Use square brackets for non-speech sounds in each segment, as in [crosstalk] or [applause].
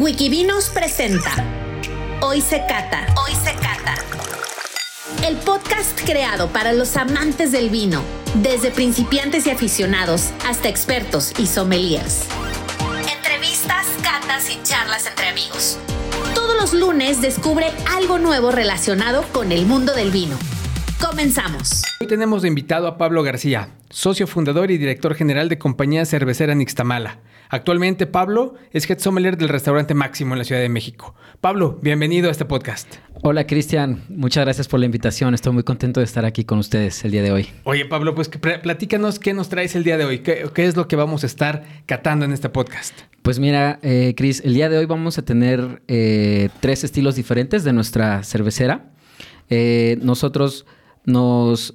Wikivinos presenta Hoy se cata. Hoy se cata. El podcast creado para los amantes del vino, desde principiantes y aficionados hasta expertos y sommeliers. Entrevistas, catas y charlas entre amigos. Todos los lunes descubre algo nuevo relacionado con el mundo del vino. Comenzamos. Hoy tenemos de invitado a Pablo García, socio fundador y director general de compañía cervecera Nixtamala. Actualmente Pablo es head sommelier del restaurante Máximo en la Ciudad de México. Pablo, bienvenido a este podcast. Hola Cristian, muchas gracias por la invitación. Estoy muy contento de estar aquí con ustedes el día de hoy. Oye Pablo, pues platícanos qué nos traes el día de hoy. ¿Qué, es lo que vamos a estar catando en este podcast? Pues mira, eh, Cris, el día de hoy vamos a tener eh, tres estilos diferentes de nuestra cervecera. Eh, nosotros nos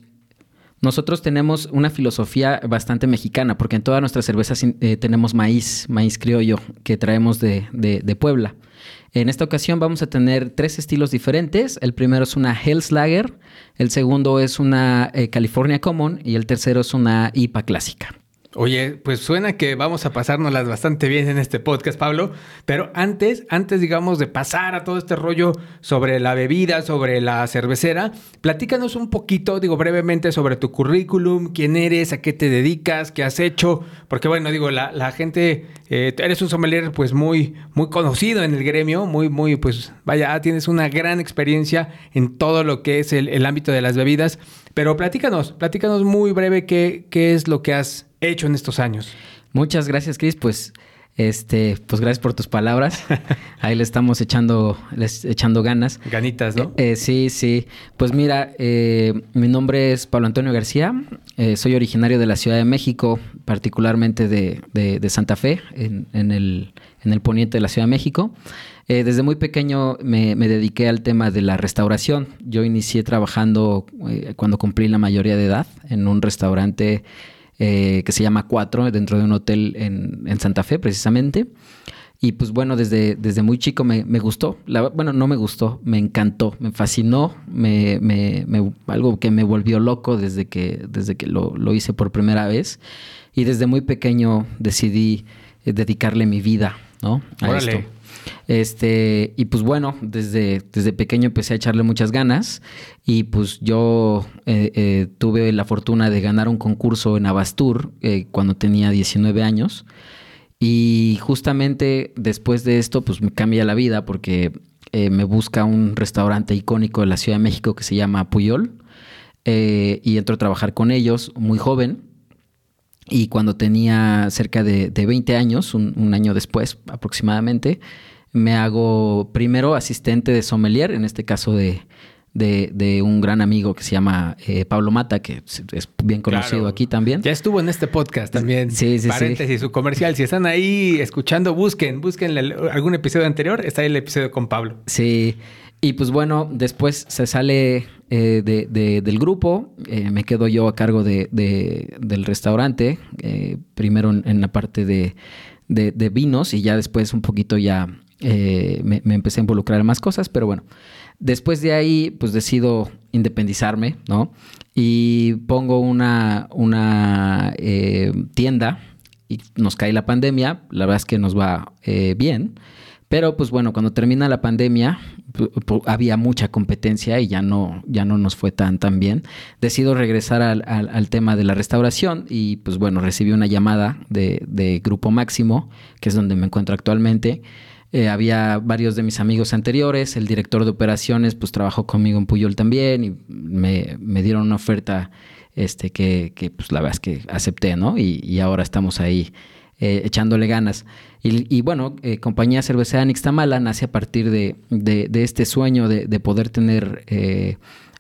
nosotros tenemos una filosofía bastante mexicana, porque en todas nuestras cervezas eh, tenemos maíz, maíz criollo, que traemos de, Puebla. En esta ocasión vamos a tener tres estilos diferentes. El primero es una Hell's Lager, el segundo es una eh, California Common y el tercero es una IPA clásica. Oye, pues suena que vamos a pasárnoslas bastante bien en este podcast, Pablo. Pero antes, antes, digamos, de pasar a todo este rollo sobre la bebida, sobre la cervecera, platícanos un poquito, digo, brevemente sobre tu currículum, quién eres, a qué te dedicas, qué has hecho. Porque, bueno, digo, la, gente, eh, eres un sommelier, pues muy, muy conocido en el gremio, muy, muy, pues, vaya, tienes una gran experiencia en todo lo que es el, el ámbito de las bebidas. Pero platícanos, platícanos muy breve qué, qué es lo que has hecho en estos años. Muchas gracias, Cris. Pues, este, pues gracias por tus palabras. [laughs] Ahí le estamos echando, echando ganas. Ganitas, ¿no? Eh, sí, sí. Pues mira, eh, mi nombre es Pablo Antonio García. Eh, soy originario de la Ciudad de México, particularmente de, de, Santa Fe, en, en, el, en el poniente de la Ciudad de México. desde muy pequeño me, me, dediqué al tema de la restauración. Yo inicié trabajando cuando cumplí la mayoría de edad en un restaurante eh, que se llama Cuatro, dentro de un hotel en, Santa Fe, precisamente. Y pues bueno, desde, desde muy chico me, gustó. bueno, no me gustó, me encantó, me fascinó, me, algo que me volvió loco desde que, desde que lo, hice por primera vez. Y desde muy pequeño decidí eh, dedicarle mi vida, ¿no? A esto. Este, y pues bueno, desde, desde pequeño empecé a echarle muchas ganas y pues yo eh, eh, tuve la fortuna de ganar un concurso en Abastur eh, cuando tenía 19 años y justamente después de esto pues me cambia la vida porque me busca un restaurante icónico de la Ciudad de México que se llama Puyol y entro a trabajar con ellos muy joven. Y cuando tenía cerca de, 20 años, un año después aproximadamente, me hago primero asistente de sommelier, en este caso de, de, un gran amigo que se llama eh, Pablo Mata, que es bien conocido aquí también. Ya estuvo en este podcast también. Sí, sí, Paréntesis, su comercial. Si están ahí escuchando, busquen, busquen algún episodio anterior. Está ahí el episodio con Pablo. Sí. Y pues bueno, después se sale eh, del grupo, eh, me quedo yo a cargo de, del restaurante, primero en, la parte de, vinos y ya después un poquito ya eh, me, empecé a involucrar en más cosas, pero bueno, después de ahí pues decido independizarme, ¿no? Y pongo una, una eh, tienda y nos cae la pandemia, la verdad es que nos va eh, bien, pero pues bueno, cuando termina la pandemia había mucha competencia y ya no, ya no nos fue tan, tan bien. Decido regresar al, al, tema de la restauración y pues bueno, recibí una llamada de, de Grupo Máximo, que es donde me encuentro actualmente eh, había varios de mis amigos anteriores, el director de operaciones pues trabajó conmigo en Puyol también y me, dieron una oferta este, que, pues la verdad es que acepté, ¿no? Y, ahora estamos ahí eh, echándole ganas. Y, bueno, eh, Compañía Cervecera Nixtamala nace a partir de, este sueño de, poder tener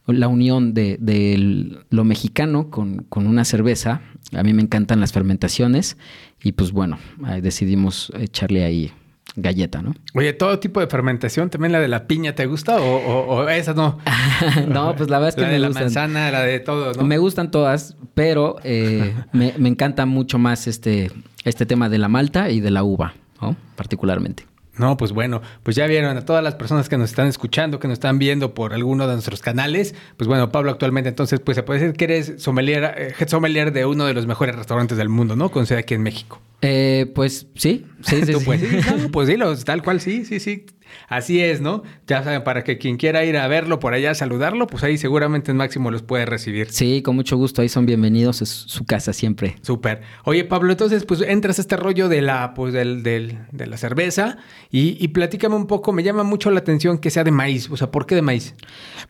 la unión de, lo mexicano con, con, una cerveza. A mí me encantan las fermentaciones y pues bueno, decidimos echarle ahí galleta, ¿no? Oye, todo tipo de fermentación, también la de la piña, ¿te gusta o, esa no? [laughs] no, pues la verdad es que la me de la manzana, la de todo, ¿no? Me gustan todas, pero eh, [laughs] me, encanta mucho más este, este tema de la malta y de la uva, ¿no? Particularmente. No, pues bueno, pues ya vieron a todas las personas que nos están escuchando, que nos están viendo por alguno de nuestros canales. Pues bueno, Pablo actualmente entonces pues se puede decir que eres sommelier, eh, head sommelier de uno de los mejores restaurantes del mundo, ¿no? Con sede aquí en México. Eh, pues sí, sí, sí. [laughs] Tú, sí. pues, sí, no, pues dilo, tal cual, sí, sí, sí. Así es, ¿no? Ya saben, para que quien quiera ir a verlo por allá, a saludarlo, pues ahí seguramente en Máximo los puede recibir. Sí, con mucho gusto. Ahí son bienvenidos. Es su casa siempre. Súper. Oye, Pablo, entonces, pues entras a este rollo de la, pues, del, del- de la cerveza y, y platícame un poco. Me llama mucho la atención que sea de maíz. O sea, ¿por qué de maíz?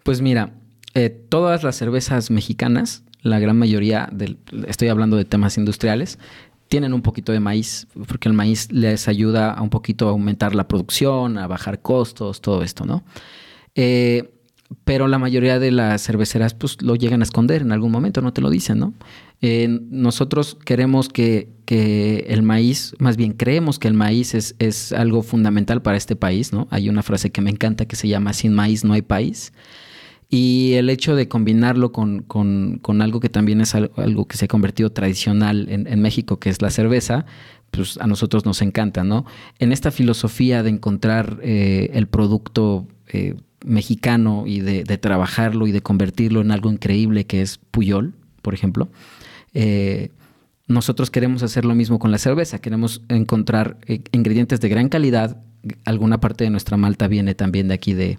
Pues mira, eh, todas las cervezas mexicanas, la gran mayoría, del, estoy hablando de temas industriales, tienen un poquito de maíz, porque el maíz les ayuda a un poquito a aumentar la producción, a bajar costos, todo esto, ¿no? Eh, pero la mayoría de las cerveceras pues lo llegan a esconder en algún momento, no te lo dicen, ¿no? Eh, nosotros queremos que, que el maíz, más bien creemos que el maíz es, es algo fundamental para este país, ¿no? Hay una frase que me encanta que se llama sin maíz no hay país. Y el hecho de combinarlo con, con- algo que también es al- algo que se ha convertido tradicional en, México, que es la cerveza, pues a nosotros nos encanta, ¿no? En esta filosofía de encontrar eh, el producto eh, mexicano y de, trabajarlo y de convertirlo en algo increíble que es Puyol, por ejemplo, eh, nosotros queremos hacer lo mismo con la cerveza. Queremos encontrar ingredientes de gran calidad. Alguna parte de nuestra malta viene también de aquí de,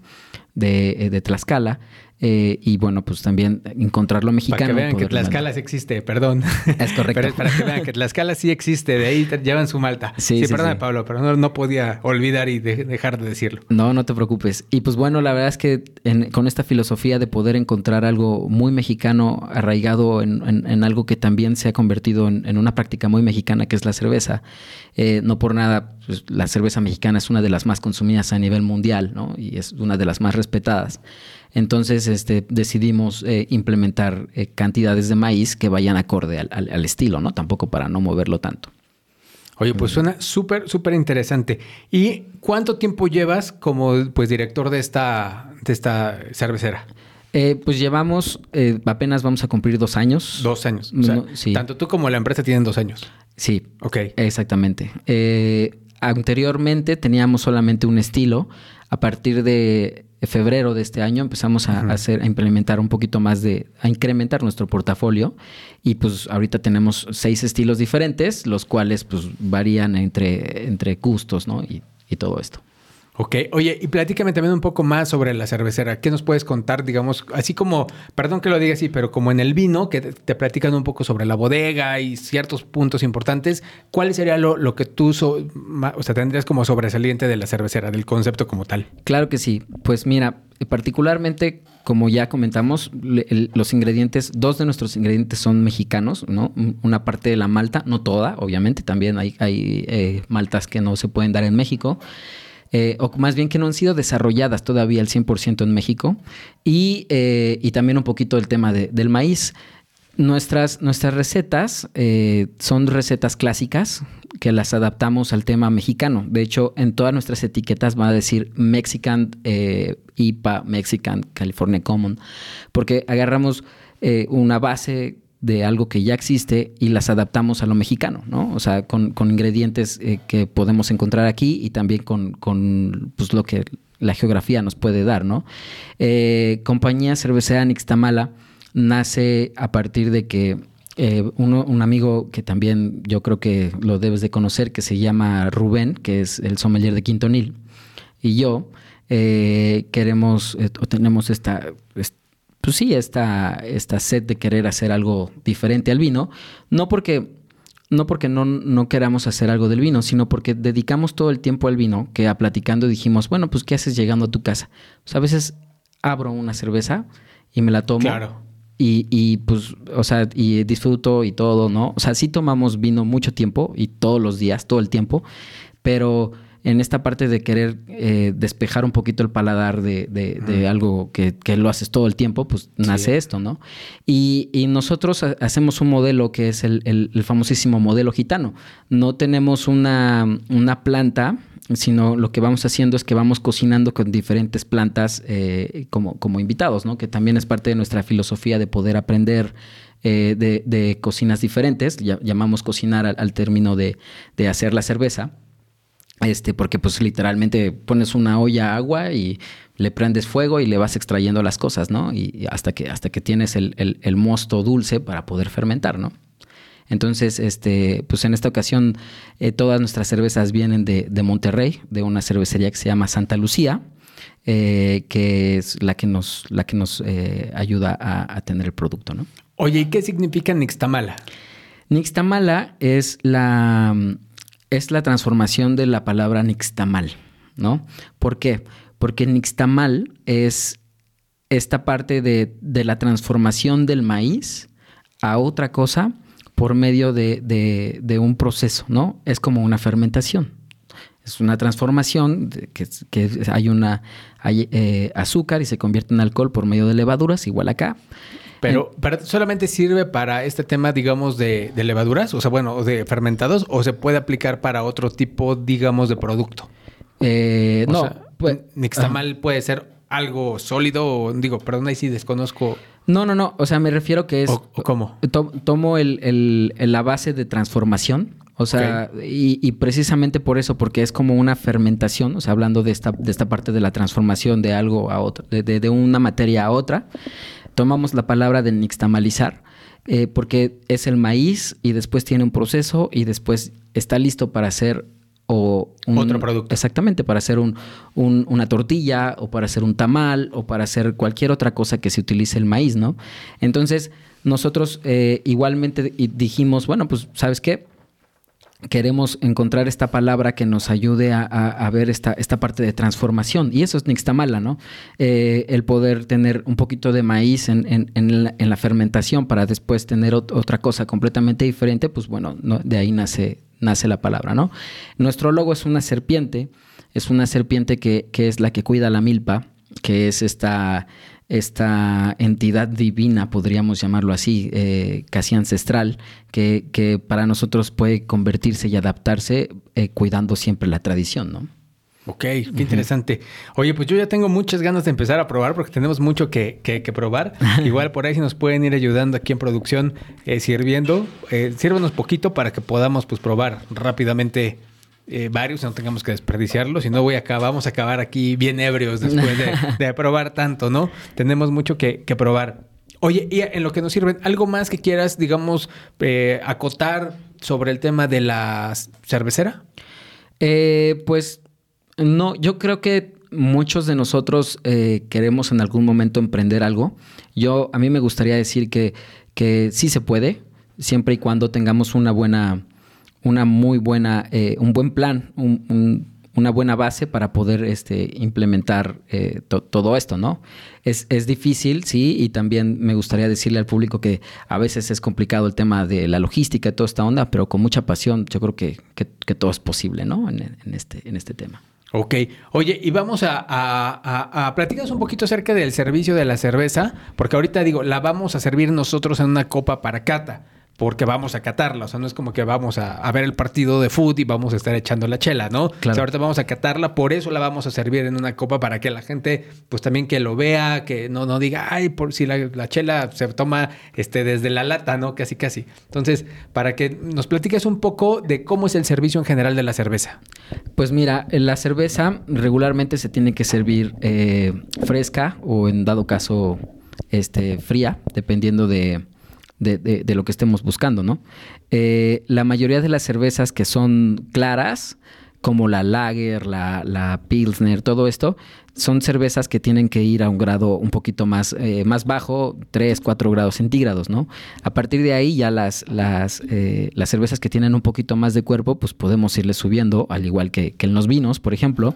de Tlaxcala. Eh, y bueno, pues también encontrar lo mexicano. Para que vean que Tlaxcala sí existe, perdón. Es correcto. Pero es para que vean que Tlaxcala sí existe, de ahí llevan su malta. Sí, Sí, sí, perdón, sí. Pablo, pero no, no podía olvidar y de- dejar de decirlo. No, no te preocupes. Y pues bueno, la verdad es que en- con esta filosofía de poder encontrar algo muy mexicano, arraigado en, en- en algo que también se ha convertido en, en una práctica muy mexicana, que es la cerveza, eh, no por nada, pues, la cerveza mexicana es una de las más consumidas a nivel mundial, ¿no? Y es una de las más respetadas. Entonces este, decidimos eh, implementar eh, cantidades de maíz que vayan acorde al, al- al estilo, ¿no? Tampoco para no moverlo tanto. Oye, pues suena súper, súper interesante. ¿Y cuánto tiempo llevas como pues director de esta, de esta cervecera? Eh, pues llevamos, eh, apenas vamos a cumplir dos años. Dos años. O sea, No, sí. tanto tú como la empresa tienen dos años. Sí, Ok. exactamente. Eh, anteriormente teníamos solamente un estilo. A partir de febrero de este año empezamos a, hacer, a implementar un poquito más de, a incrementar nuestro portafolio. Y pues ahorita tenemos seis estilos diferentes, los cuales pues varían entre, entre gustos, ¿no? Y, y todo esto. Ok, oye, y platícame también un poco más sobre la cervecera. ¿Qué nos puedes contar, digamos, así como, perdón que lo diga así, pero como en el vino, que te, platican un poco sobre la bodega y ciertos puntos importantes, ¿cuál sería lo, que tú, so- o sea, tendrías como sobresaliente de la cervecera, del concepto como tal? Claro que sí. Pues mira, particularmente, como ya comentamos, el- los ingredientes, dos de nuestros ingredientes son mexicanos, ¿no? Un- Una parte de la malta, no toda, obviamente, también hay, hay eh, maltas que no se pueden dar en México. Eh, o más bien que no han sido desarrolladas todavía al 100% en México. Y, eh, y también un poquito el tema de- del maíz. Nuestras, nuestras recetas eh, son recetas clásicas que las adaptamos al tema mexicano. De hecho, en todas nuestras etiquetas va a decir Mexican IPA, Mexican California Common, porque agarramos una base de algo que ya existe y las adaptamos a lo mexicano, ¿no? O sea, con, con ingredientes eh, que podemos encontrar aquí y también con, con, pues, lo que la geografía nos puede dar, ¿no? Eh, compañía Cervecera Nixtamala nace a partir de que eh, un amigo que también yo creo que lo debes de conocer, que se llama Rubén, que es el sommelier de Quintonil, y yo eh, queremos o tenemos esta, es- pues sí, esta, esta sed de querer hacer algo diferente al vino, no porque no porque no, no queramos hacer algo del vino, sino porque dedicamos todo el tiempo al vino, que a platicando dijimos, bueno, pues ¿qué haces llegando a tu casa? O sea, a veces abro una cerveza y me la tomo. Claro. Y, y, pues, o sea, y disfruto y todo, ¿no? O sea, sí tomamos vino mucho tiempo y todos los días, todo el tiempo, pero en esta parte de querer eh, despejar un poquito el paladar de, de- de algo que, que lo haces todo el tiempo, pues nace esto, ¿no? Y, y nosotros ha- hacemos un modelo que es el, el- el famosísimo modelo gitano. No tenemos una, una planta, sino lo que vamos haciendo es que vamos cocinando con diferentes plantas eh, como, como invitados, ¿no? Que también es parte de nuestra filosofía de poder aprender eh, de, de cocinas diferentes. Ya- llamamos cocinar al, al término de, de hacer la cerveza. Este, porque pues literalmente pones una olla a agua y le prendes fuego y le vas extrayendo las cosas, ¿no? Y, hasta que, hasta que tienes el, el, mosto dulce para poder fermentar, ¿no? Entonces, este, pues en esta ocasión eh, todas nuestras cervezas vienen de, de, Monterrey, de una cervecería que se llama Santa Lucía, eh, que es la que nos, la que nos eh, ayuda a, tener el producto, ¿no? Oye, ¿y qué significa Nixtamala? Nixtamala es la, es la transformación de la palabra nixtamal, ¿no? ¿Por qué? Porque nixtamal es esta parte de, de la transformación del maíz a otra cosa por medio de, de, un proceso, ¿no? Es como una fermentación. Es una transformación que, que, hay una hay, eh, azúcar y se convierte en alcohol por medio de levaduras, igual acá. Pero, solamente sirve para este tema, digamos, de, de, levaduras, o sea, bueno, de fermentados, o se puede aplicar para otro tipo, digamos, de producto. Eh, no, pues, nixtamal puede ser algo sólido, o digo, perdón, ahí sí desconozco no, no, no. O sea, me refiero que es. ¿O, cómo? tomo el, la base de transformación. O sea, y, precisamente por eso, porque es como una fermentación, o sea, hablando de esta, de esta parte de la transformación de algo a otro, de, de, una materia a otra, tomamos la palabra de nixtamalizar, eh, porque es el maíz y después tiene un proceso y después está listo para ser o otro producto. Exactamente, para hacer un, una tortilla o para hacer un tamal o para hacer cualquier otra cosa que se utilice el maíz, ¿no? Entonces, nosotros eh, igualmente dijimos, bueno, pues, ¿sabes qué? Queremos encontrar esta palabra que nos ayude a, ver esta, esta, parte de transformación. Y eso es nixtamala, ¿no? Eh, el poder tener un poquito de maíz en, en, la, fermentación para después tener otra cosa completamente diferente, pues bueno, de ahí nace, nace la palabra, ¿no? Nuestro logo es una serpiente, es una serpiente que, es la que cuida la milpa, que es esta, esta entidad divina, podríamos llamarlo así, eh, casi ancestral, que, que, para nosotros puede convertirse y adaptarse eh, cuidando siempre la tradición, ¿no? Ok, qué interesante. Oye, pues yo ya tengo muchas ganas de empezar a probar porque tenemos mucho que, que, probar. [laughs] Igual por ahí si nos pueden ir ayudando aquí en producción eh, sirviendo, eh, sírvanos poquito para que podamos pues probar rápidamente eh, varios, no tengamos que desperdiciarlos, si no voy acá, vamos a acabar aquí bien ebrios después [laughs] de, probar tanto, ¿no? Tenemos mucho que, que, probar. Oye, y en lo que nos sirven, ¿algo más que quieras, digamos, eh, acotar sobre el tema de la cervecera? pues no, yo creo que muchos de nosotros eh, queremos en algún momento emprender algo. Yo, a mí me gustaría decir que, que sí se puede, siempre y cuando tengamos una buena, una muy buena, eh, un buen plan, una buena base para poder este, implementar eh, todo esto, ¿no? Es, es, difícil, sí, y también me gustaría decirle al público que a veces es complicado el tema de la logística y toda esta onda, pero con mucha pasión yo creo que, que, todo es posible, ¿no? En, en, este, en este tema. Ok. Oye, y vamos a, a, a, un poquito acerca del servicio de la cerveza, porque ahorita digo, la vamos a servir nosotros en una copa para cata porque vamos a catarla. O sea, no es como que vamos a, ver el partido de fútbol y vamos a estar echando la chela, ¿no? Claro. O sea, ahorita vamos a catarla, por eso la vamos a servir en una copa para que la gente, pues también que lo vea, que no, no diga, ay, por si la, chela se toma este, desde la lata, ¿no? Casi, casi. Entonces, para que nos platiques un poco de cómo es el servicio en general de la cerveza. Pues mira, la cerveza regularmente se tiene que servir eh, fresca o en dado caso este, fría, dependiendo de de, de, lo que estemos buscando, ¿no? Eh, la mayoría de las cervezas que son claras, como la Lager, la, la Pilsner, todo esto, son cervezas que tienen que ir a un grado un poquito más, eh, más bajo, 3, 4 grados centígrados, ¿no? A partir de ahí ya las, las, eh, las cervezas que tienen un poquito más de cuerpo, pues podemos irle subiendo, al igual que, que, en los vinos, por ejemplo.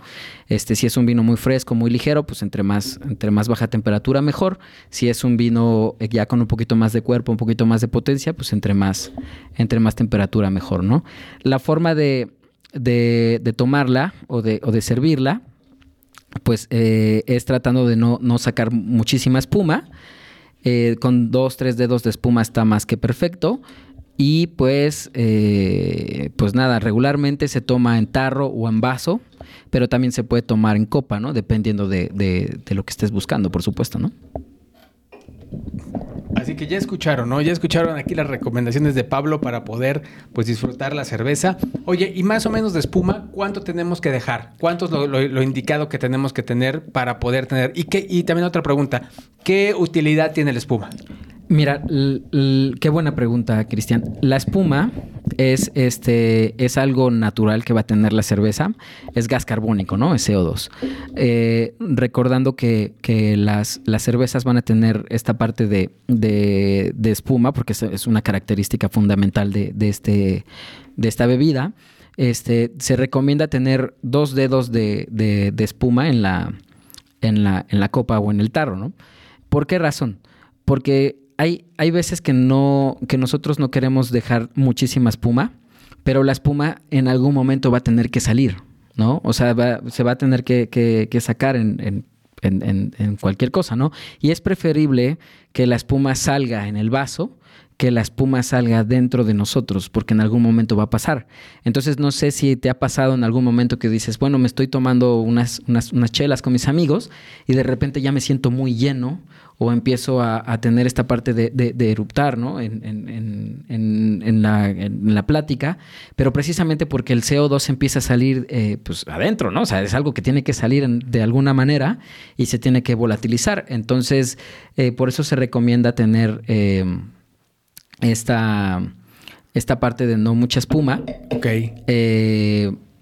Este, si es un vino muy fresco, muy ligero, pues entre más, entre más baja temperatura, mejor. Si es un vino eh, ya con un poquito más de cuerpo, un poquito más de potencia, pues entre más, entre más temperatura, mejor, ¿no? La forma de, de, de tomarla o de, o de servirla, pues eh, es tratando de no, sacar muchísima espuma. Eh, con dos, tres dedos de espuma está más que perfecto. Y pues, eh, pues nada, regularmente se toma en tarro o en vaso, pero también se puede tomar en copa, ¿no? Dependiendo de, de, de lo que estés buscando, por supuesto, ¿no? Así que ya escucharon, ¿no? Ya escucharon aquí las recomendaciones de Pablo para poder, pues, disfrutar la cerveza. Oye, y más o menos de espuma, ¿cuánto tenemos que dejar? ¿Cuánto es lo, lo- indicado que tenemos que tener para poder tener? Y, qué, y también otra pregunta, ¿qué utilidad tiene la espuma? Mira, qué buena pregunta, Cristian. La espuma es este es algo natural que va a tener la cerveza. Es gas carbónico, ¿no? Es CO2. Eh, recordando que, que las, las cervezas van a tener esta parte de, de- de espuma, porque es, una característica fundamental de, de este, de esta bebida. Este, se recomienda tener dos dedos de, de- de espuma en la, en, la, en la copa o en el tarro, ¿no? ¿Por qué razón? Porque hay, hay veces que no, que nosotros no queremos dejar muchísima espuma, pero la espuma en algún momento va a tener que salir, ¿no? O sea, va- se va a tener que, sacar en, en- en- en- en cualquier cosa, ¿no? Y es preferible que la espuma salga en el vaso que la espuma salga dentro de nosotros, porque en algún momento va a pasar. Entonces, no sé si te ha pasado en algún momento que dices, bueno, me estoy tomando unas, unas, unas chelas con mis amigos y de repente ya me siento muy lleno o empiezo a, a tener esta parte de, de- de eruptar, ¿no? En, en- en- la, en la plática, pero precisamente porque el CO2 empieza a salir, eh, pues, adentro, ¿no? O sea, es algo que tiene que salir de alguna manera y se tiene que volatilizar. Entonces, eh, por eso se recomienda tener... eh, esta, esta parte de no mucha espuma, Ok.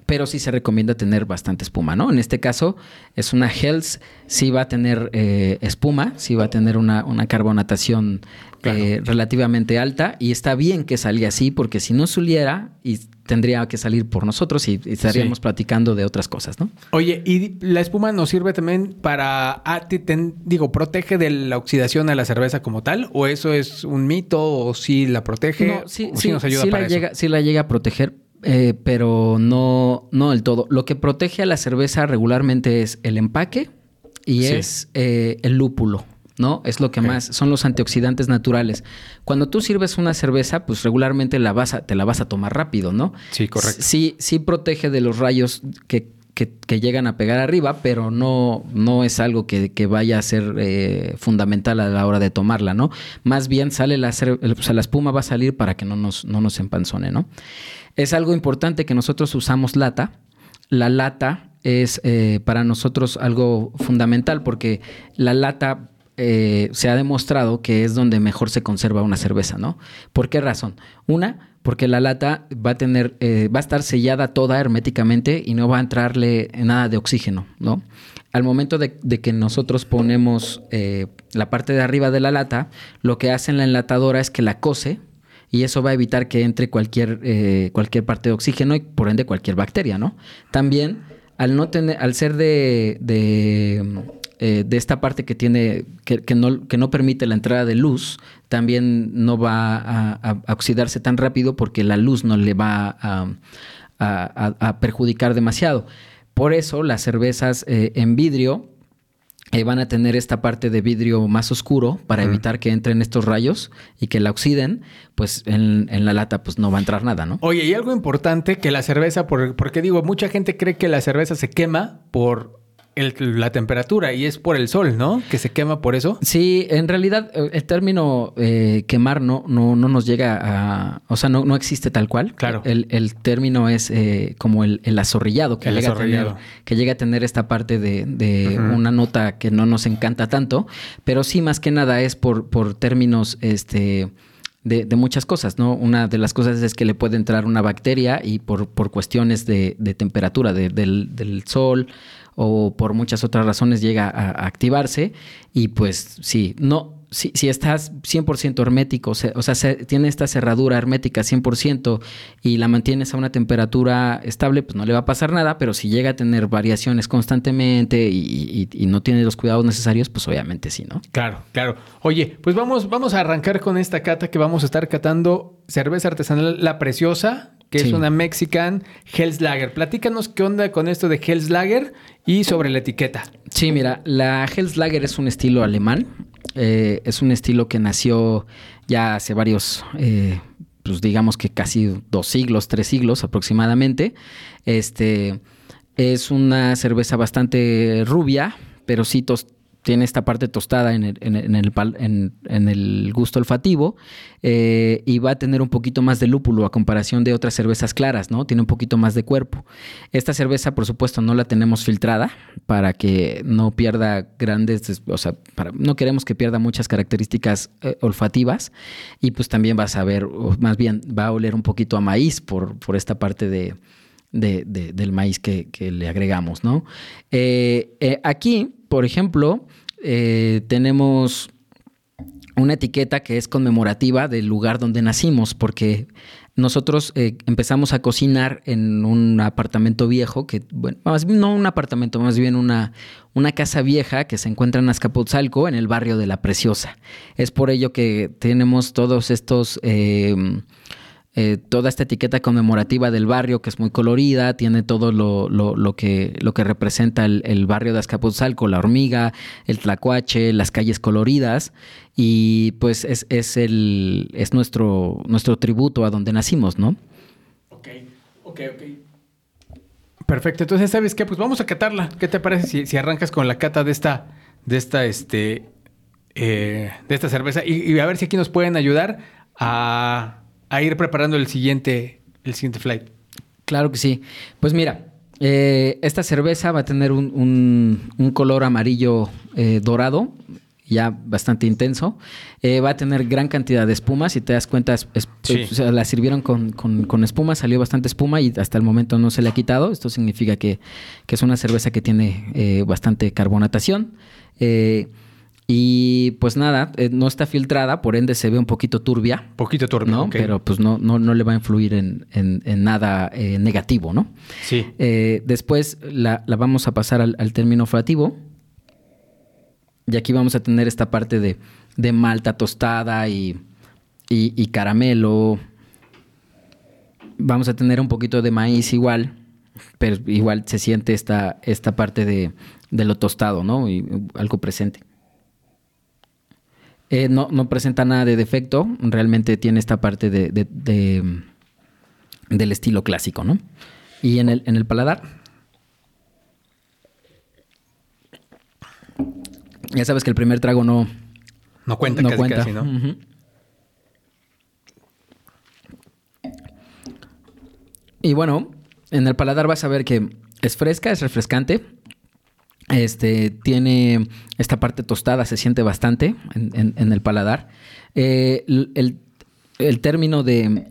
Pero sí se recomienda tener bastante espuma, ¿no? En este caso es una Hells, sí va a tener eh, espuma, sí va a tener una, una carbonatación Claro. eh, relativamente alta y está bien que salga así porque si no saliera y tendría que salir por nosotros y, y estaríamos Sí. platicando de otras cosas, ¿no? Oye, ¿y la espuma nos sirve también para, ah, te- digo, protege de la oxidación a la cerveza como tal? ¿O eso es un mito o sí la protege? No, sí, ¿O sí, nos ayuda sí para la eso? llega, sí la llega a proteger, eh, pero no, no del todo. Lo que protege a la cerveza regularmente es el empaque y Sí. es eh, el lúpulo. ¿No? Es lo que más, son los antioxidantes naturales. Cuando tú sirves una cerveza, pues regularmente la vas a, te la vas a tomar rápido, ¿no? Sí, correcto. Sí, sí protege de los rayos que, que- que llegan a pegar arriba, pero no, no es algo que, que vaya a ser eh, fundamental a la hora de tomarla, ¿no? Más bien sale la, o sea, la espuma va a salir para que no nos, no nos empanzone, ¿no? Es algo importante que nosotros usamos lata. La lata es eh, para nosotros algo fundamental porque la lata eh, se ha demostrado que es donde mejor se conserva una cerveza, ¿no? ¿Por qué razón? Una, porque la lata va a tener, eh, va a estar sellada toda herméticamente y no va a entrarle nada de oxígeno, ¿no? Al momento de, que nosotros ponemos eh, la parte de arriba de la lata, lo que hace en la enlatadora es que la cose y eso va a evitar que entre cualquier, eh, cualquier parte de oxígeno y por ende cualquier bacteria, ¿no? También, al no tener, al ser de, de, eh, de esta parte que tiene, que, que no, que no permite la entrada de luz, también no va a, oxidarse tan rápido porque la luz no le va a- a perjudicar demasiado. Por eso las cervezas eh, en vidrio eh, van a tener esta parte de vidrio más oscuro para evitar que entren estos rayos y que la oxiden, pues en, en la lata pues no va a entrar nada, ¿no? Oye, y algo importante que la cerveza, por- porque digo, mucha gente cree que la cerveza se quema por el- la temperatura y es por el sol, ¿no? Que se quema por eso. Sí, en realidad eh, el término eh, quemar no, no, no nos llega a... O sea, no, no existe tal cual. Claro. El, el término es eh, como el, el azorrillado, que El llega, azorrillado. A tener, que llega a tener esta parte de, de una nota que no nos encanta tanto, pero sí más que nada es por, por términos... este de, de muchas cosas, ¿no? Una de las cosas es que le puede entrar una bacteria y por, por cuestiones de, de temperatura de- del, del sol o por muchas otras razones llega a, activarse y pues sí, no, si, si estás 100% hermético, o sea, se- tiene esta cerradura hermética 100% y la mantienes a una temperatura estable, pues no le va a pasar nada, pero si llega a tener variaciones constantemente y, y- y no tiene los cuidados necesarios, pues obviamente sí, ¿no? Claro, claro. Oye, pues vamos, vamos a arrancar con esta cata que vamos a estar catando cerveza artesanal La Preciosa, que es una Mexican Hell's Lager. Platícanos qué onda con esto de Hell's Lager y sobre la etiqueta. Sí, mira, la Hellslager es un estilo alemán. Eh, es un estilo que nació ya hace varios, eh, pues digamos que casi dos siglos, tres siglos aproximadamente. Este es una cerveza bastante rubia, pero sí tos- tiene esta parte tostada en el, en, el, en, el gusto olfativo eh, y va a tener un poquito más de lúpulo a comparación de otras cervezas claras, ¿no? Tiene un poquito más de cuerpo. Esta cerveza, por supuesto, no la tenemos filtrada para que no pierda grandes, o sea, no queremos que pierda muchas características eh, olfativas y pues también va a o más bien va a oler un poquito a maíz por, por esta parte de, del maíz que, le agregamos, ¿no? Eh, aquí, por ejemplo, eh, tenemos una etiqueta que es conmemorativa del lugar donde nacimos, porque nosotros eh, empezamos a cocinar en un apartamento viejo, que, bueno, no un apartamento, más bien una, una casa vieja que se encuentra en Azcapotzalco, en el barrio de La Preciosa. Es por ello que tenemos todos estos... Eh, eh, toda esta etiqueta conmemorativa del barrio que es muy colorida, tiene todo lo, lo, que, lo que representa el, barrio de Azcapotzalco, la hormiga, el tlacuache, las calles coloridas y pues es, es, el, es nuestro, nuestro tributo a donde nacimos, ¿no? Ok, ok, ok. Perfecto, entonces, ¿sabes qué? Pues vamos a catarla. ¿Qué te parece si, arrancas con la cata de esta, de esta, este, eh, de esta cerveza? y a ver si aquí nos pueden ayudar a a ir preparando el siguiente, el siguiente flight. Claro que sí. Pues mira, eh, esta cerveza va a tener un, color amarillo eh, dorado, ya bastante intenso. Eh, va a tener gran cantidad de espuma. Si te das cuenta, la sirvieron con, espuma, salió bastante espuma y hasta el momento no se le ha quitado. Esto significa que, que es una cerveza que tiene bastante carbonatación. Y pues nada, eh, no está filtrada, por ende se ve un poquito turbia. Poquito turbia, ¿no? Pero pues no, no, no le va a influir en, nada eh, negativo, ¿no? Sí. Eh, después la, vamos a pasar al, término olfativo. Y aquí vamos a tener esta parte de, de malta tostada y, y, caramelo. Vamos a tener un poquito de maíz igual, pero igual se siente esta, esta parte de, de lo tostado, ¿no? Y algo presente. Eh, no, no, presenta nada de defecto, realmente tiene esta parte de, del estilo clásico, ¿no? Y en el, en el paladar. Ya sabes que el primer trago no. No cuenta, no cuenta. Casi, ¿no? Y bueno, en el paladar vas a ver que es fresca, es refrescante. Este tiene esta parte tostada, se siente bastante en, el paladar. Eh, el, término de,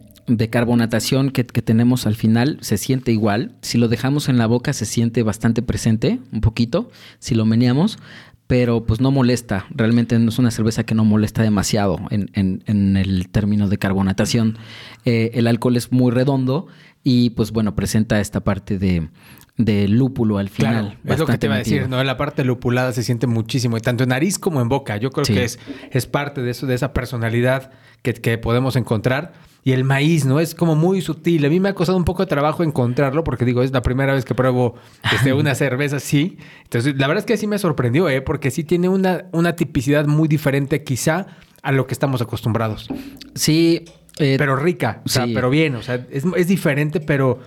carbonatación que, tenemos al final se siente igual. Si lo dejamos en la boca, se siente bastante presente, un poquito, si lo meneamos, pero pues no molesta. Realmente no es una cerveza que no molesta demasiado en, el término de carbonatación. Eh, el alcohol es muy redondo y pues bueno, presenta esta parte de, de lúpulo al final. es lo que te iba a decir, ¿no? La parte lupulada se siente muchísimo, y tanto en nariz como en boca. Yo creo que es, es parte de eso, de esa personalidad que, que, podemos encontrar. Y el maíz, ¿no? Es como muy sutil. A mí me ha costado un poco de trabajo encontrarlo, porque digo, es la primera vez que pruebo este, [laughs] una cerveza así. Entonces, la verdad es que sí me sorprendió, ¿eh? Porque sí tiene una, una tipicidad muy diferente, quizá, a lo que estamos acostumbrados. Sí. Eh, pero rica, o sea, pero bien, o sea, es, es diferente, pero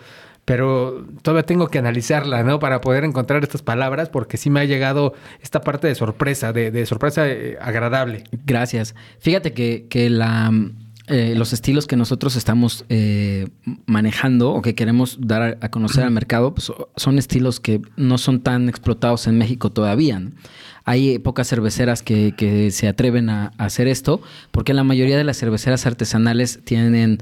pero todavía tengo que analizarla, ¿no? Para poder encontrar estas palabras, porque sí me ha llegado esta parte de sorpresa, de, sorpresa eh, agradable. Gracias. Fíjate que, que la, eh, los estilos que nosotros estamos eh, manejando o que queremos dar a, conocer al mercado pues, son estilos que no son tan explotados en México todavía. Hay pocas cerveceras que, que se atreven a, a, hacer esto, porque la mayoría de las cerveceras artesanales tienen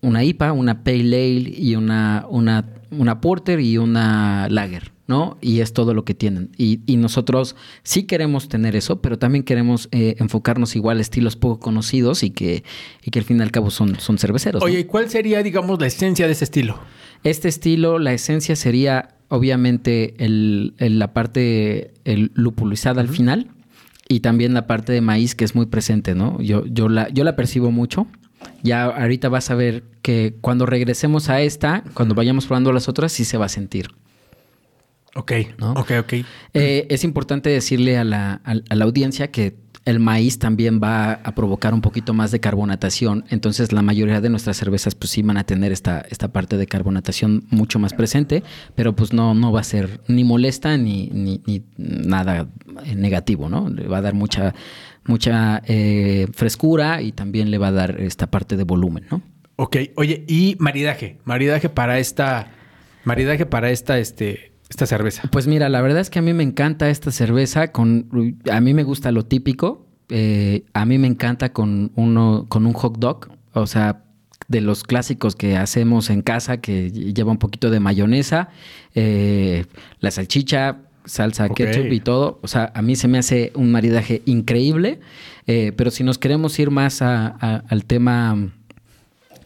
una IPA, una Pale Ale y una, una, una Porter y una Lager, ¿no? Y es todo lo que tienen. Y, nosotros sí queremos tener eso, pero también queremos eh, enfocarnos igual a estilos poco conocidos y que, y que al fin y al cabo son, son cerveceros. Oye, ¿y cuál sería, digamos, la esencia de ese estilo? Este estilo, la esencia sería obviamente el, la parte el lupulizada al final y también la parte de maíz que es muy presente, ¿no? Yo, yo, la, yo la percibo mucho. Ya ahorita vas a ver que cuando regresemos a esta, cuando vayamos probando las otras, sí se va a sentir. Ok, ¿no? ok, ok. Eh, es importante decirle a la, audiencia que el maíz también va a provocar un poquito más de carbonatación. Entonces, la mayoría de nuestras cervezas, pues sí van a tener esta, esta parte de carbonatación mucho más presente, pero pues no, no va a ser ni molesta ni, ni, nada negativo, ¿no? Le va a dar mucha, mucha eh, frescura y también le va a dar esta parte de volumen, ¿no? Ok, oye, y maridaje, maridaje para esta, maridaje para esta, este, esta cerveza. Pues mira, la verdad es que a mí me encanta esta cerveza con, a mí me gusta lo típico, eh, a mí me encanta con uno, con un hot dog, o sea, de los clásicos que hacemos en casa, que lleva un poquito de mayonesa, eh, la salchicha, salsa ketchup y todo. O sea, a mí se me hace un maridaje increíble. Eh, pero si nos queremos ir más a- a- al tema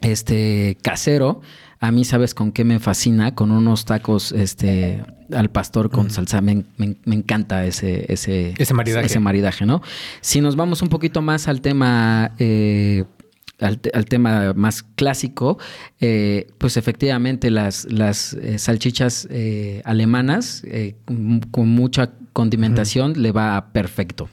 este casero, a mí sabes con qué me fascina, con unos tacos este al pastor con salsa, me, me- me encanta ese, ese, Ese maridaje. ese maridaje, ¿no? Si nos vamos un poquito más al tema eh, al, te- al tema más clásico, eh, pues efectivamente las, las eh, salchichas eh, alemanas eh, con, con mucha condimentación le va perfecto.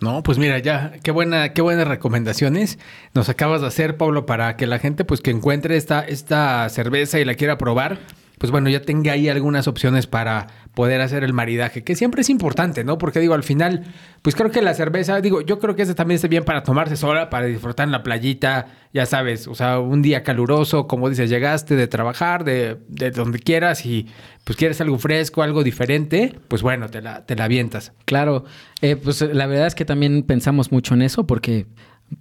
No, pues mira, ya, qué buena, qué buenas recomendaciones nos acabas de hacer, Pablo, para que la gente, pues que encuentre esta, esta cerveza y la quiera probar, pues bueno, ya tenga ahí algunas opciones para poder hacer el maridaje, que siempre es importante, ¿no? Porque digo, al final, pues creo que la cerveza, digo, yo creo que esta también está bien para tomarse sola, para disfrutar en la playita, ya sabes, o sea, un día caluroso, como dices, llegaste de trabajar, de, de donde quieras y pues quieres algo fresco, algo diferente, pues bueno, te la, te la avientas. Claro, eh, pues la verdad es que también pensamos mucho en eso porque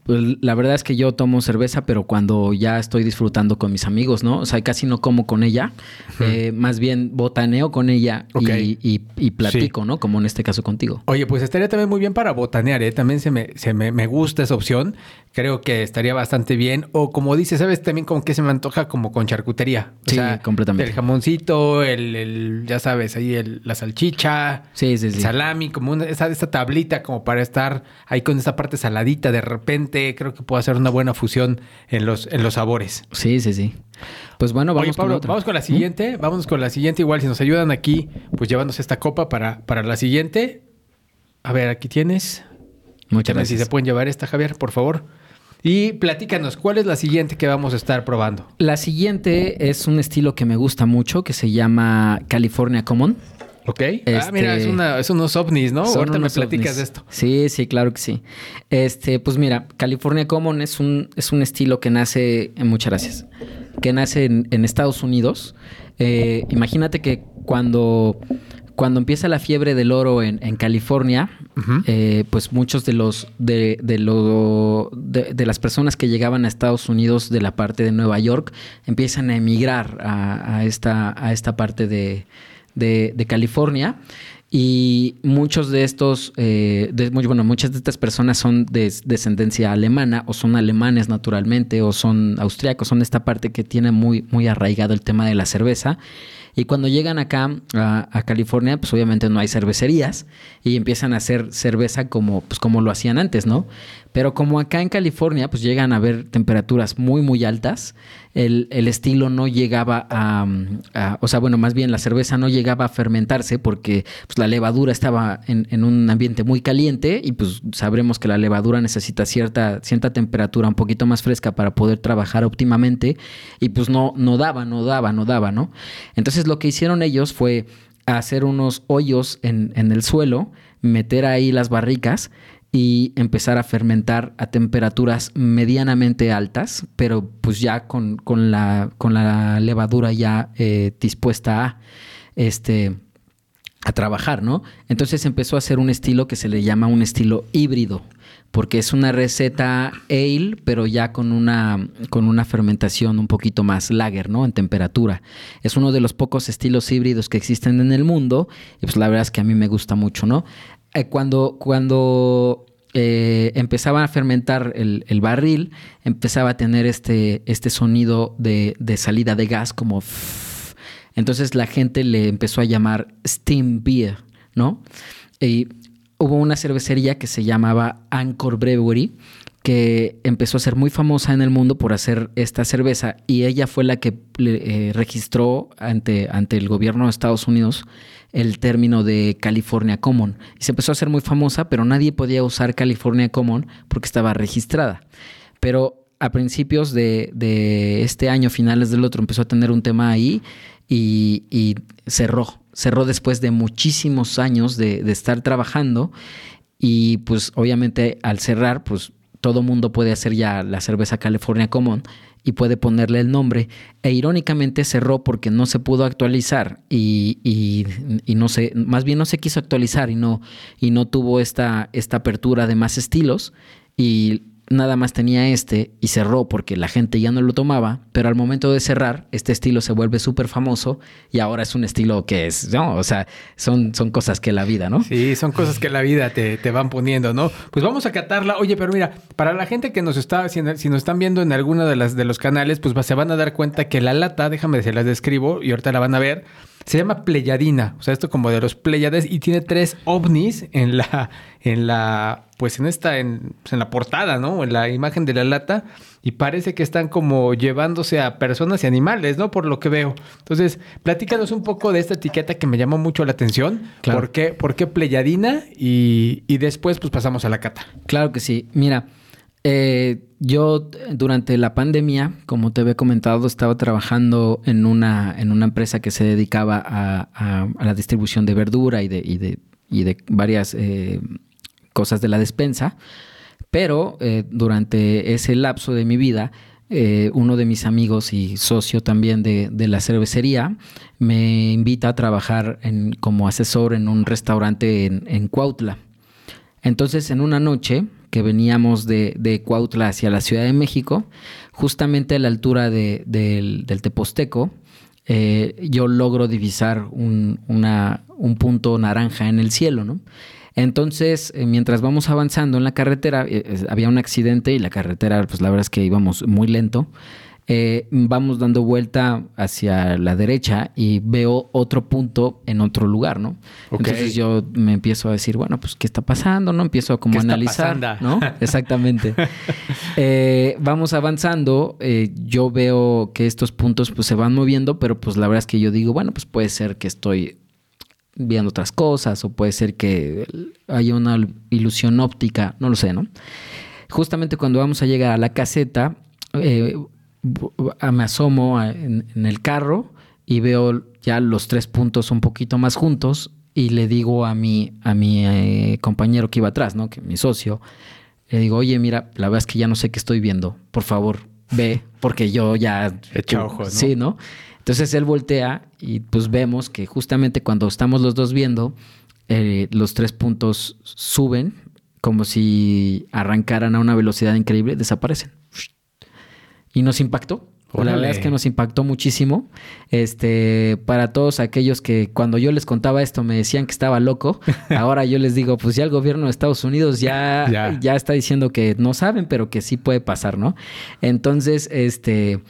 la verdad es que yo tomo cerveza, pero cuando ya estoy disfrutando con mis amigos, ¿no? O sea, casi no como con ella, eh, más bien botaneo con ella y, y- y platico, ¿no? Como en este caso contigo. Oye, pues estaría también muy bien para botanear, ¿eh? También se me, se me, me gusta esa opción. Creo que estaría bastante bien. O como dices, ¿sabes? También como que se me antoja como con charcutería. O Sí, completamente. El jamoncito, el, el- ya sabes, ahí el- la salchicha, Sí, sí, el sí. salami, como una, esa, esa tablita como para estar ahí con esa parte saladita de repente. Creo que puede hacer una buena fusión en los, en los sabores. Sí, sí, sí. Pues bueno, vamos Oye, Pablo, con otra. vamos con la siguiente. Vámonos con la siguiente. Igual, si nos ayudan aquí, pues llevándose esta copa para, para la siguiente. A ver, aquí tienes. Muchas Dime Si gracias. se pueden llevar esta, Javier, por favor. Y platícanos, ¿cuál es la siguiente que vamos a estar probando? La siguiente es un estilo que me gusta mucho que se llama California Common. ¿Ok? Ah, Este- mira, es, una, es unos ovnis, ¿no? Ahorita me platicas ovnis. de esto. Sí, sí, claro que sí. Este, pues mira, California Common es un, es un estilo que nace, eh, muchas gracias, que nace en, en Estados Unidos. Eh, imagínate que cuando, cuando empieza la fiebre del oro en, en California, Eh, pues muchos de los de, de lo de, las personas que llegaban a Estados Unidos de la parte de Nueva York empiezan a emigrar a, esta, a esta parte de, de- California. Y muchos de estos, eh, de- bueno, muchas de estas personas son de descendencia alemana o son alemanes naturalmente o son austriacos, son esta parte que tiene muy, muy arraigado el tema de la cerveza. Y cuando llegan acá a, California, pues obviamente no hay cervecerías y empiezan a hacer cerveza como, pues como lo hacían antes, ¿no? Pero como acá en California, pues llegan a haber temperaturas muy, muy altas, el, el estilo no llegaba a, a- o sea, bueno, más bien la cerveza no llegaba a fermentarse porque pues, la levadura estaba en, en un ambiente muy caliente y pues sabremos que la levadura necesita cierta, cierta temperatura un poquito más fresca para poder trabajar óptimamente y pues no, no daba, no daba, no daba, ¿no? Entonces lo que hicieron ellos fue hacer unos hoyos en, en el suelo, meter ahí las barricas y empezar a fermentar a temperaturas medianamente altas, pero pues ya con, con la, con la levadura ya eh, dispuesta a, este, a trabajar, ¿no? Entonces empezó a hacer un estilo que se le llama un estilo híbrido, porque es una receta ale, pero ya con una, con una fermentación un poquito más lager, ¿no? En temperatura. Es uno de los pocos estilos híbridos que existen en el mundo, y pues la verdad es que a mí me gusta mucho, ¿no? Eh, cuando, cuando eh, empezaba a fermentar el, el barril, empezaba a tener este, este sonido de, de salida de gas como... Entonces la gente le empezó a llamar Steam Beer, ¿no? Y hubo una cervecería que se llamaba Anchor Brewery, que empezó a ser muy famosa en el mundo por hacer esta cerveza y ella fue la que eh, registró ante, ante el gobierno de Estados Unidos el término de California Common. Y se empezó a hacer muy famosa, pero nadie podía usar California Common porque estaba registrada. Pero a principios de, este año, finales del otro, empezó a tener un tema ahí y, cerró. Cerró después de muchísimos años de, de estar trabajando y pues obviamente al cerrar, pues todo mundo puede hacer ya la cerveza California Common y puede ponerle el nombre. E irónicamente cerró porque no se pudo actualizar y, y, no se, más bien no se quiso actualizar y no, y no tuvo esta, esta apertura de más estilos. Y nada más tenía este y cerró porque la gente ya no lo tomaba, pero al momento de cerrar, este estilo se vuelve súper famoso y ahora es un estilo que es, ¿no? O sea, son, son cosas que la vida, ¿no? Sí, son cosas que la vida te, te van poniendo, ¿no? Pues vamos a catarla. Oye, pero mira, para la gente que nos está, si, nos están viendo en alguno de, las, de los canales, pues se van a dar cuenta que la lata, déjame se las describo y ahorita la van a ver se llama Pleyadina, o sea, esto como de los Pleiades y tiene tres ovnis en la, en la, pues en esta, en, pues en la portada, ¿no? En la imagen de la lata y parece que están como llevándose a personas y animales, ¿no? Por lo que veo. Entonces, platícanos un poco de esta etiqueta que me llamó mucho la atención. ¿Por qué, por qué Pleyadina? Y, y después, pues pasamos a la cata. Claro que sí. Mira, eh, yo durante la pandemia, como te había comentado, estaba trabajando en una, en una empresa que se dedicaba a, la distribución de verdura y de, y de, varias eh, cosas de la despensa. Pero eh, durante ese lapso de mi vida, uno de mis amigos y socio también de, la cervecería me invita a trabajar como asesor en un restaurante en, en Cuautla. Entonces, en una noche, que veníamos de, de, Cuautla hacia la Ciudad de México, justamente a la altura del, Teposteco, eh, yo logro divisar un, punto naranja en el cielo, ¿no? Entonces, eh, mientras vamos avanzando en la carretera, eh, había un accidente y la carretera, pues la verdad es que íbamos muy lento. Eh, vamos dando vuelta hacia la derecha y veo otro punto en otro lugar, ¿no? Entonces yo me empiezo a decir, bueno, pues, ¿qué está pasando? ¿No? Empiezo a como analizar, ¿no? [laughs] Exactamente. Eh, vamos avanzando, eh, yo veo que estos puntos pues se van moviendo, pero pues la verdad es que yo digo, bueno, pues puede ser que estoy viendo otras cosas o puede ser que haya una ilusión óptica, no lo sé, ¿no? Justamente cuando vamos a llegar a la caseta, me asomo en, el carro y veo ya los tres puntos un poquito más juntos y le digo a mi, a mi eh, compañero que iba atrás, ¿no? Que mi socio, le digo, oye, mira, la verdad es que ya no sé qué estoy viendo. Por favor, ve, porque yo ya... [laughs] Echa ojo, ¿no? Sí, ¿no? Entonces él voltea y pues vemos que justamente cuando estamos los dos viendo, eh, los tres puntos suben como si arrancaran a una velocidad increíble, desaparecen y nos impactó. La verdad es que nos impactó muchísimo. Este, para todos aquellos que cuando yo les contaba esto me decían que estaba loco, [laughs] ahora yo les digo, pues ya el gobierno de Estados Unidos [laughs] ya, ya. está diciendo que no saben, pero que sí puede pasar, ¿no? Entonces, este,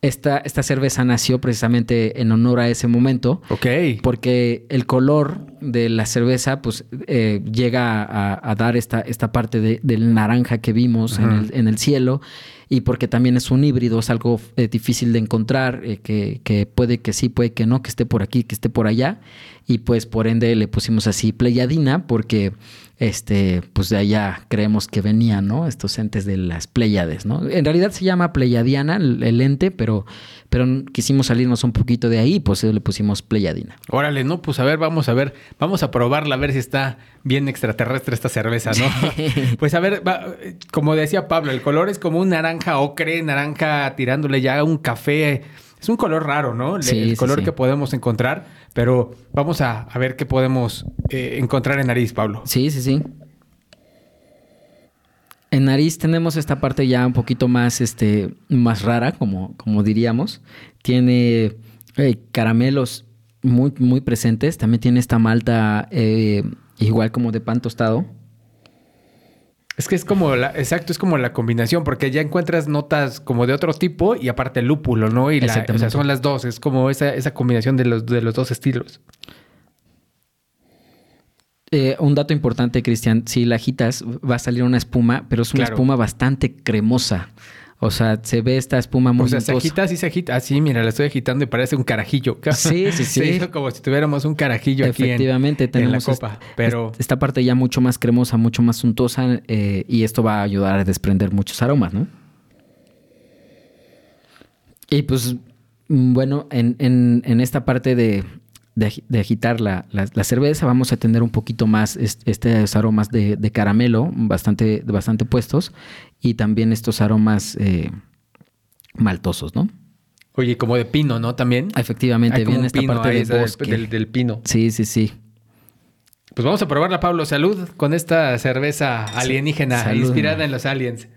esta, esta, cerveza nació precisamente en honor a ese momento. Ok. Porque el color de la cerveza, pues, eh, llega a, dar esta, esta parte del naranja que vimos en el, en el, cielo y porque también es un híbrido, es algo eh, difícil de encontrar, eh, que, que, puede que sí, puede que no, que esté por aquí, que esté por allá. Y pues por ende le pusimos así Pleiadina porque este, pues de allá creemos que venían, ¿no? Estos entes de las Pleiades, ¿no? En realidad se llama Pleiadiana el, ente, pero, pero quisimos salirnos un poquito de ahí, pues le pusimos Pleiadina. Órale, no, pues a ver, vamos a ver, vamos a probarla, a ver si está bien extraterrestre esta cerveza, ¿no? [laughs] pues a ver, como decía Pablo, el color es como un naranja ocre, naranja tirándole ya un café. Es un color raro, ¿no? el color que podemos encontrar, pero vamos a, ver qué podemos eh, encontrar en nariz, Pablo. Sí, sí, sí. En nariz tenemos esta parte ya un poquito más, este, más rara, como, como diríamos. Tiene eh, caramelos muy, muy presentes. También tiene esta malta eh, igual como de pan tostado. Es que es como la, exacto, es como la combinación, porque ya encuentras notas como de otro tipo y aparte el lúpulo, ¿no? Y la, o sea, son las dos, es como esa, esa combinación de los, de los dos estilos. Eh, un dato importante, Cristian, si la agitas va a salir una espuma, pero es una Claro. espuma bastante cremosa. O sea, se ve esta espuma muy O sea, se agita, sí se agita. Así, mira, la estoy agitando y parece un carajillo. Sí, [laughs] sí, sí. Se hizo como si tuviéramos un carajillo aquí en- Efectivamente, en, la tenemos copa. Pero est- esta parte ya mucho más cremosa, mucho más untuosa eh, y esto va a ayudar a desprender muchos aromas, ¿no? Y pues, mm, bueno, en, en- en esta parte de, de agi- de agitar la, la- la cerveza vamos a tener un poquito más est- estos aromas de, de caramelo, bastante, bastante puestos, y también estos aromas eh, maltosos, ¿no? Oye, como de pino, ¿no? También. Efectivamente, viene esta pino parte ahí, del- bosque. del, del pino. Sí, sí, sí. Pues vamos a probarla, Pablo. Salud con esta cerveza alienígena Salud. inspirada en los aliens.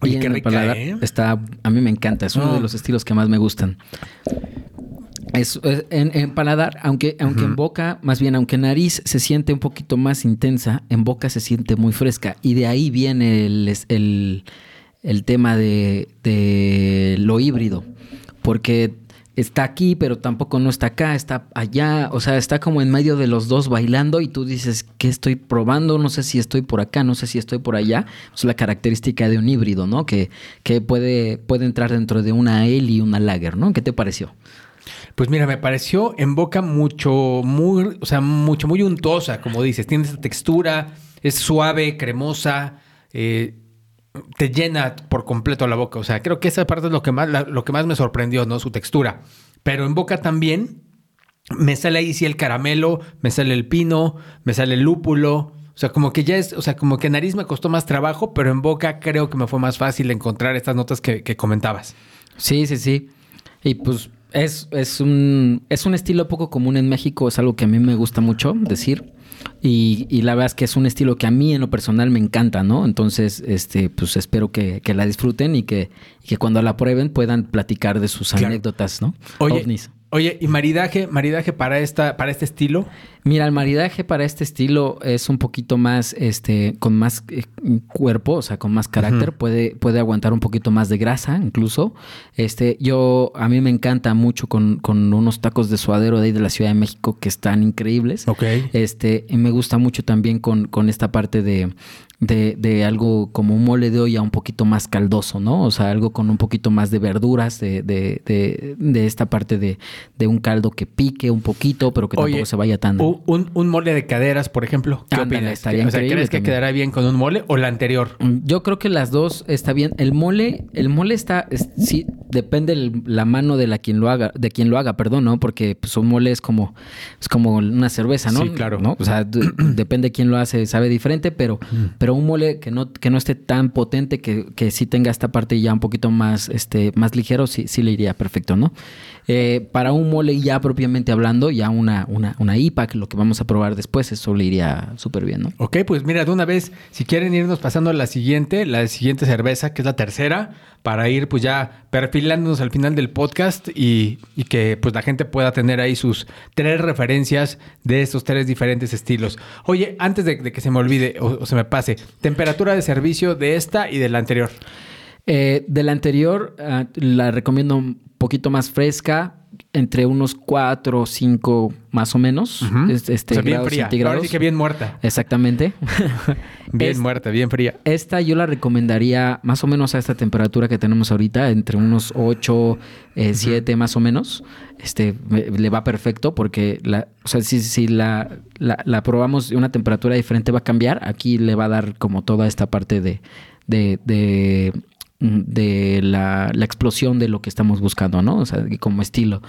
Oye, qué rica, paladar ¿eh? Está, a mí me encanta, es uno de los estilos que más me gustan. Es, es- en, en paladar, aunque, aunque en boca, más bien, aunque en nariz se siente un poquito más intensa, en boca se siente muy fresca. Y de ahí viene el, el, el tema de, de lo híbrido. Porque está aquí, pero tampoco no está acá, está allá. O sea, está como en medio de los dos bailando y tú dices, ¿qué estoy probando? No sé si estoy por acá, no sé si estoy por allá. Es la característica de un híbrido, ¿no? Que, que puede, puede entrar dentro de una ale y una lager, ¿no? ¿Qué te pareció? Pues mira, me pareció en boca mucho, muy, o sea, mucho, muy untuosa, como dices. Tiene esa textura, es suave, cremosa, eh, te llena por completo la boca. O sea, creo que esa parte es lo que más, lo que más me sorprendió, ¿no? Su textura. Pero en boca también me sale ahí sí el caramelo, me sale el pino, me sale el lúpulo. O sea, como que ya es, o sea, como que nariz me costó más trabajo, pero en boca creo que me fue más fácil encontrar estas notas que, que comentabas. Sí, sí, sí. Y pues es, es, un, es un estilo poco común en México, es algo que a mí me gusta mucho decir. Y, y la verdad es que es un estilo que a mí en lo personal me encanta, ¿no? Entonces, este, pues espero que, que la disfruten y que, y que cuando la prueben puedan platicar de sus Claro. anécdotas, ¿no? Oye, OVNIs. Oye, y maridaje, maridaje para esta, para este estilo. Mira, el maridaje para este estilo es un poquito más, este, con más eh, cuerpo, o sea, con más carácter. Puede, puede aguantar un poquito más de grasa, incluso. Este, yo, a mí me encanta mucho con, con unos tacos de suadero de ahí de la Ciudad de México que están increíbles. Ok. Este, y me gusta mucho también con, con esta parte de, de, de algo como un mole de olla un poquito más caldoso, ¿no? O sea, algo con un poquito más de verduras, de, de, de, de esta parte de, de un caldo que pique un poquito, pero que Oye, tampoco se vaya tan... Un, un- mole de caderas, por ejemplo. ¿Qué Ándale, opinas? estaría o sea, ¿crees que también. quedará bien con un mole o la anterior? Mm, Yo creo que las dos está bien. El mole, el mole está, es- sí, depende el- la mano de la quien lo haga, de quien lo haga, perdón, ¿no? Porque pues, un mole es como, es como una cerveza, ¿no? Sí, claro. ¿No? O sea, [clears throat] depende quién lo hace, sabe diferente, pero, pero un mole que no, que no esté tan potente, que, que sí tenga esta parte ya un poquito más, este, más ligero, sí, sí le iría perfecto, ¿no? Eh, para un mole ya propiamente hablando, ya una, una, una IPA, que lo que vamos a probar después, eso le iría súper bien, ¿no? Ok, pues mira, de una vez, si quieren irnos pasando a la siguiente, la siguiente cerveza, que es la tercera, para ir pues ya al final del podcast y, que pues la gente pueda tener ahí sus tres referencias de estos tres diferentes estilos. Oye, antes de, que se me olvide o, o se me pase, temperatura de servicio de esta y de la anterior. Eh, de la anterior, ah, la recomiendo un poquito más fresca, entre unos 4 o 5 más o menos. Este, o sea, bien fría. Ahora sí que bien muerta. Exactamente. [laughs] Bien Es- muerta, bien fría. Esta yo la recomendaría más o menos a esta temperatura que tenemos ahorita, entre unos 8, 7 más o menos. Este me- le va perfecto porque la, o sea, si, si la, la, la probamos de una temperatura diferente va a cambiar. Aquí le va a dar como toda esta parte de, de, de, de la, la explosión de lo que estamos buscando, ¿no? O sea, como estilo.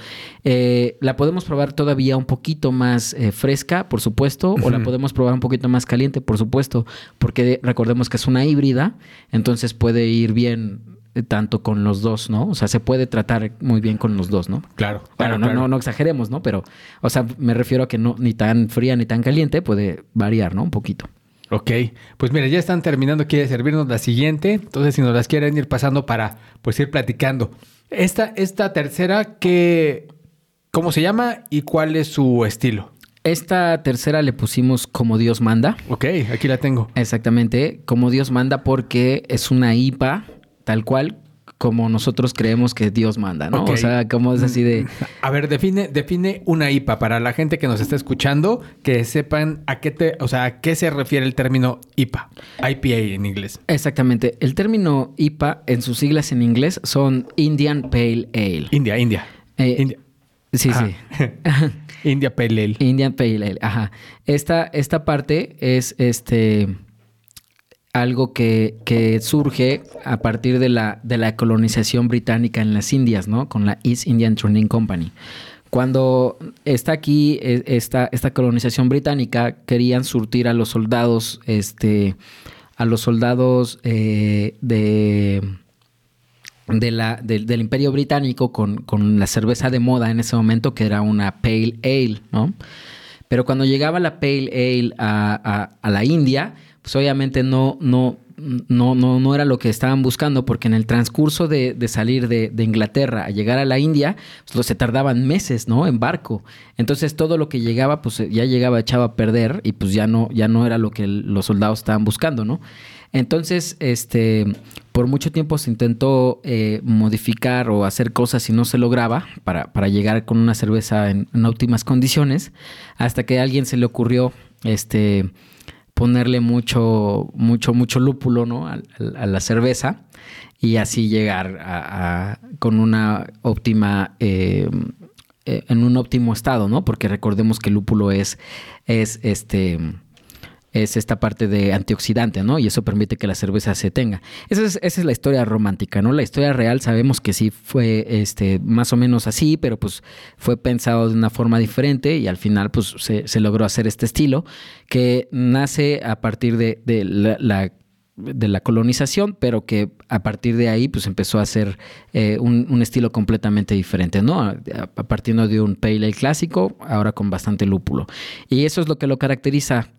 Eh, la podemos probar todavía un poquito más eh, fresca, por supuesto, o la podemos probar un poquito más caliente, por supuesto, porque recordemos que es una híbrida, entonces puede ir bien eh, tanto con los dos, ¿no? O sea, se puede tratar muy bien con los dos, ¿no? Claro. Bueno, claro, no, claro. no, no exageremos, ¿no? Pero, o sea, me refiero a que no ni tan fría ni tan caliente, puede variar, ¿no? Un poquito. Ok, pues mira, ya están terminando aquí de servirnos la siguiente, entonces si nos las quieren ir pasando para pues ir platicando. Esta, esta tercera, ¿qué, ¿cómo se llama y cuál es su estilo? Esta tercera le pusimos como Dios manda. Ok, aquí la tengo. Exactamente, como Dios manda porque es una IPA tal cual como nosotros creemos que Dios manda, ¿no? O sea, como es así de... A ver, define, define una IPA para la gente que nos está escuchando, que sepan a qué te, o sea, a qué se refiere el término IPA, IPA en inglés. Exactamente. El término IPA en sus siglas en inglés son Indian Pale Ale. India, India. Eh, India. Sí, Ajá. sí. [laughs] India Pale Ale. Indian Pale Ale, ajá. Esta, esta parte es este algo que, que surge a partir de la, de la colonización británica en las Indias, ¿no? Con la East Indian Trading Company. Cuando está aquí eh, esta, esta colonización británica, querían surtir a los soldados, este, a los soldados eh, de, de la, del- Imperio Británico con, con la cerveza de moda en ese momento, que era una Pale Ale, ¿no? Pero cuando llegaba la Pale Ale a- a la India, pues obviamente no, no, no, no, no era lo que estaban buscando, porque en el transcurso de, salir de, Inglaterra a llegar a la India, pues, se tardaban meses, ¿no? En barco. Entonces todo lo que llegaba, pues ya llegaba echado a perder y pues ya no, ya no era lo que los soldados estaban buscando, ¿no? Entonces, este, por mucho tiempo se intentó eh, modificar o hacer cosas y no se lograba para, para llegar con una cerveza en, en óptimas condiciones, hasta que a alguien se le ocurrió, este, ponerle mucho, mucho, mucho lúpulo, ¿no? A, a- la cerveza y así llegar a, a- con una óptima, eh, eh, en un óptimo estado, ¿no? Porque recordemos que el lúpulo es, es este es esta parte de antioxidante, ¿no? Y eso permite que la cerveza se tenga. Esa es, la historia romántica, ¿no? La historia real sabemos que sí fue este, más o menos así, pero pues fue pensado de una forma diferente y al final pues se, logró hacer este estilo que nace a partir de, la, colonización, pero que a partir de ahí pues empezó a ser eh, un, estilo completamente diferente, ¿no? A, partiendo de un pale ale clásico, ahora con bastante lúpulo. Y eso es lo que lo caracteriza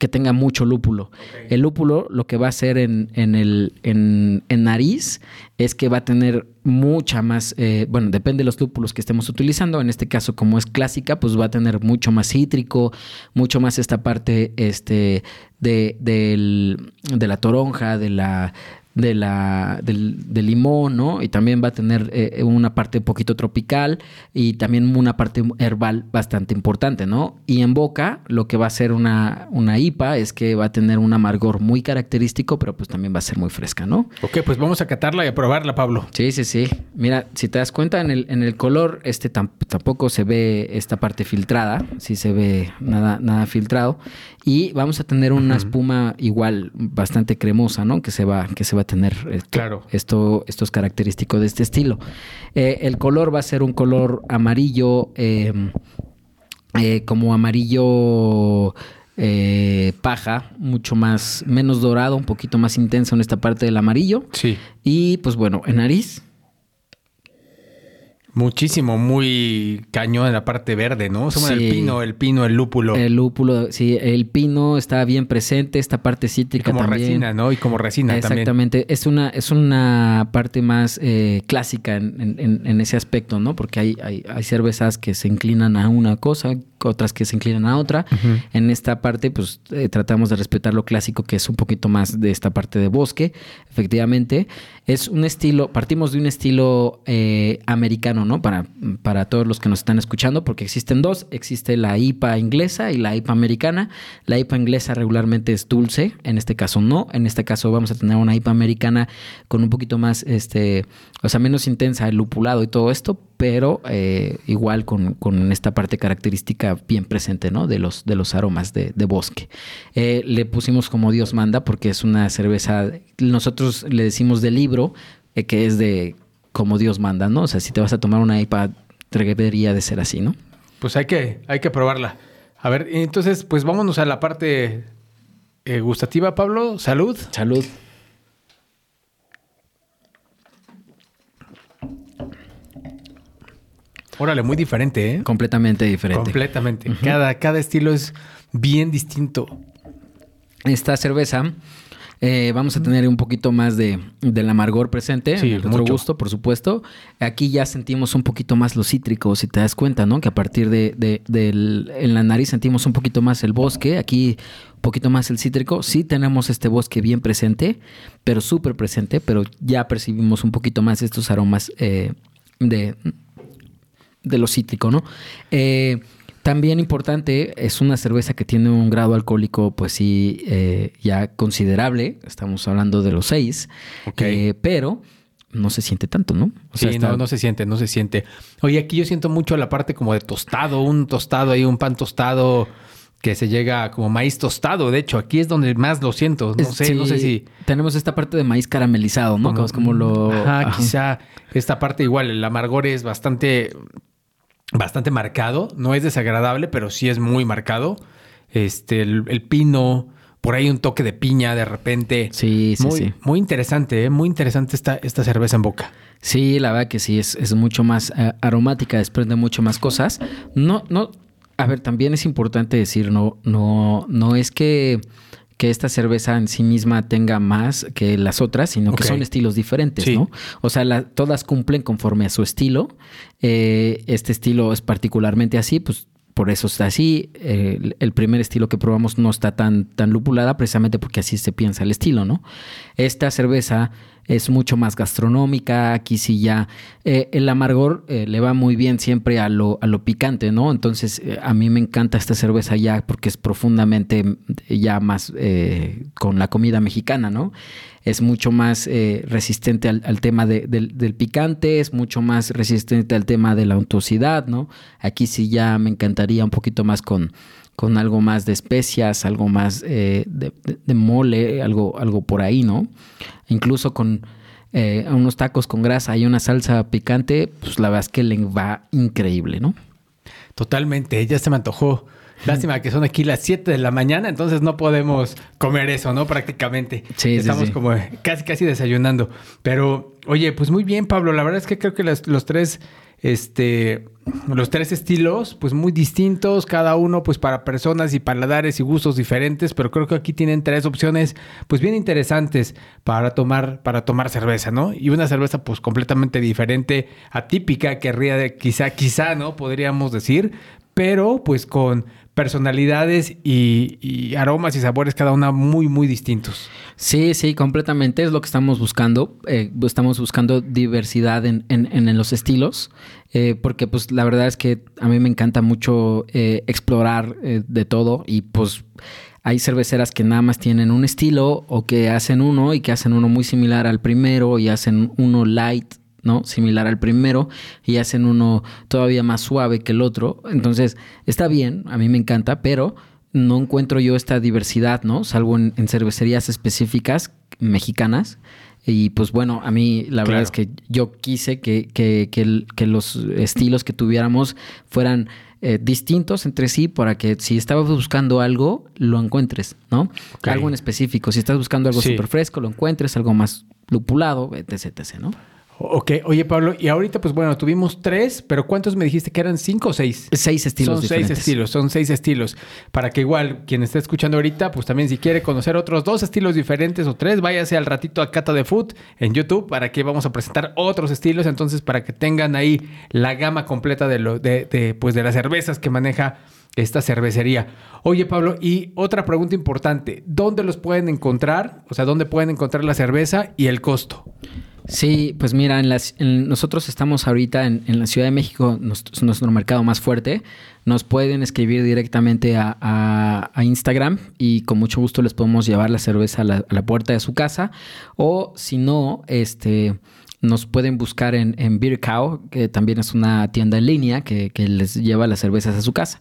que tenga mucho lúpulo. El lúpulo lo que va a hacer en, en el, en, en nariz es que va a tener mucha más, eh, bueno, depende de los lúpulos que estemos utilizando. En este caso, como es clásica, pues va a tener mucho más cítrico, mucho más esta parte este, de, de la toronja, de la, de la, del, del limón, ¿no? Y también va a tener eh, una parte un poquito tropical y también una parte herbal bastante importante, ¿no? Y en boca, lo que va a ser una, una IPA es que va a tener un amargor muy característico, pero pues también va a ser muy fresca, ¿no? Ok, pues vamos a catarla y a probarla, Pablo. Sí, sí, sí. Mira, si te das cuenta en el, en el color, este tam- tampoco se ve esta parte filtrada, sí se ve nada, nada filtrado. Y vamos a tener una espuma igual bastante cremosa, ¿no? Que se va, que se va a tener esto, Claro. esto, esto es característico de este estilo. Eh, el color va a ser un color amarillo, eh, eh, como amarillo eh, paja, mucho más, menos dorado, un poquito más intenso en esta parte del amarillo. Sí. Y pues bueno, en nariz, Muchísimo, muy cañón en la parte verde, ¿no? Somos Sí. el pino, el pino, el lúpulo. el lúpulo, sí, el pino está bien presente, esta parte y cítrica como también. resina, ¿no? Y como resina también. Exactamente, es una, es una parte más eh, clásica en, en- en- en ese aspecto, ¿no? Porque hay, hay, hay cervezas que se inclinan a una cosa, otras que se inclinan a otra. En esta parte, pues eh, tratamos de respetar lo clásico, que es un poquito más de esta parte de bosque. Efectivamente, es un estilo, partimos de un estilo eh, americano, ¿no? Para, para todos los que nos están escuchando, porque existen dos: existe la IPA inglesa y la IPA americana. La IPA inglesa regularmente es dulce, en este caso no. En este caso vamos a tener una IPA americana con un poquito más, este, o sea, menos intensa el lupulado y todo esto, pero eh, igual con, con esta parte característica bien presente, ¿no? De los, de los aromas de, de bosque. Eh, le pusimos como Dios manda porque es una cerveza, nosotros le decimos de libro, eh, que es de como Dios manda, ¿no? O sea, si te vas a tomar una IPA, debería de ser así, ¿no? Pues hay que, hay que probarla. A ver, entonces, pues vámonos a la parte eh, gustativa, Pablo. Salud. Salud. Órale, muy diferente, ¿eh? Completamente diferente. Completamente. cada, cada estilo es bien distinto. Esta cerveza Eh, vamos a tener un poquito más de, del amargor presente, Sí, el mucho. gusto, por supuesto. Aquí ya sentimos un poquito más los cítricos, si te das cuenta, ¿no? Que a partir de, de- en la nariz sentimos un poquito más el bosque, aquí un poquito más el cítrico. Sí tenemos este bosque bien presente, pero súper presente, pero ya percibimos un poquito más estos aromas eh, de, de lo cítrico, ¿no? Eh, también importante, es una cerveza que tiene un grado alcohólico, pues sí, eh, ya considerable. Estamos hablando de los seis. Ok. Eh, pero no se siente tanto, ¿no? O Sí, está- no, no se siente, no se siente. Oye, aquí yo siento mucho la parte como de tostado, un tostado ahí, un pan tostado que se llega como maíz tostado. De hecho, aquí es donde más lo siento. No sé, no sé si. Tenemos esta parte de maíz caramelizado, ¿no? Como, es como lo. Ajá, ajá. quizá esta parte igual, el amargor es bastante, bastante marcado. No es desagradable, pero sí es muy marcado. Este, el, el pino, por ahí un toque de piña de repente. Sí, sí, muy, sí. muy interesante, ¿eh? muy interesante esta, esta cerveza en boca. Sí, la verdad que sí, es, es mucho más eh, aromática, desprende mucho más cosas. No, no, a ver, también es importante decir, no, no, no es que, que esta cerveza en sí misma tenga más que las otras, sino que son estilos diferentes, Sí. ¿no? O sea, la- todas cumplen conforme a su estilo. Eh, este estilo es particularmente así, pues por eso está así. Eh, el- el primer estilo que probamos no está tan, tan lupulada, precisamente porque así se piensa el estilo, ¿no? Esta cerveza es mucho más gastronómica, aquí sí ya eh, el amargor eh, le va muy bien siempre a lo, a lo picante, ¿no? Entonces eh, a mí me encanta esta cerveza ya porque es profundamente ya más con la comida mexicana, ¿no? Es mucho más resistente al, tema de- del, del picante, es mucho más resistente al tema de la untuosidad, ¿no? Aquí sí ya me encantaría un poquito más con, con algo más de especias, algo más eh, de, de- de mole, algo, algo por ahí, ¿no? Incluso con eh, unos tacos con grasa y una salsa picante, pues la verdad es que le va increíble, ¿no? Totalmente, ya se me antojó. Lástima que son aquí las 7 de la mañana, entonces no podemos comer eso, ¿no? Prácticamente. Sí, sí, Estamos sí. como casi, casi desayunando. Pero, oye, pues muy bien, Pablo. La verdad es que creo que los, los tres, este, los tres estilos, pues muy distintos, cada uno, pues para personas y paladares y gustos diferentes, pero creo que aquí tienen tres opciones, pues bien interesantes para tomar, para tomar cerveza, ¿no? Y una cerveza, pues completamente diferente, atípica, querría de, quizá, quizá, ¿no? Podríamos decir, pero pues con personalidades y, aromas y sabores cada una muy, muy distintos. Sí, sí, completamente es lo que estamos buscando. Eh, estamos buscando diversidad en, en- en los estilos, eh, porque pues la verdad es que a mí me encanta mucho eh, explorar de todo y pues hay cerveceras que nada más tienen un estilo o que hacen uno y que hacen uno muy similar al primero y hacen uno light. ¿No? Similar al primero y hacen uno todavía más suave que el otro. Entonces, está bien, a mí me encanta, pero no encuentro yo esta diversidad, ¿no? Salvo en, en cervecerías específicas mexicanas. Y pues bueno, a mí la Claro. verdad es que yo quise que, que- que el- que los estilos que tuviéramos fueran eh, distintos entre sí para que si estabas buscando algo, lo encuentres, ¿no? Algo en específico. Si estás buscando algo Sí. súper fresco, lo encuentres, algo más lupulado, etc, etc, ¿no? Ok, oye Pablo, y ahorita pues bueno, tuvimos tres, pero ¿cuántos me dijiste que eran cinco o seis? Seis estilos son diferentes. seis estilos, son seis estilos. Para que igual quien esté escuchando ahorita, pues también si quiere conocer otros dos estilos diferentes o tres, váyase al ratito a Cata de Food en YouTube para que vamos a presentar otros estilos. Entonces, para que tengan ahí la gama completa de lo, de, de, pues de las cervezas que maneja esta cervecería. Oye, Pablo, y otra pregunta importante: ¿dónde los pueden encontrar? O sea, ¿dónde pueden encontrar la cerveza y el costo? Sí, pues mira, en las, en- nosotros estamos ahorita en, en la Ciudad de México, nuestro mercado más fuerte. Nos pueden escribir directamente a, Instagram y con mucho gusto les podemos llevar la cerveza a la, a la puerta de su casa. O si no, este, nos pueden buscar en, en Beer Cow, que también es una tienda en línea que, que les lleva las cervezas a su casa.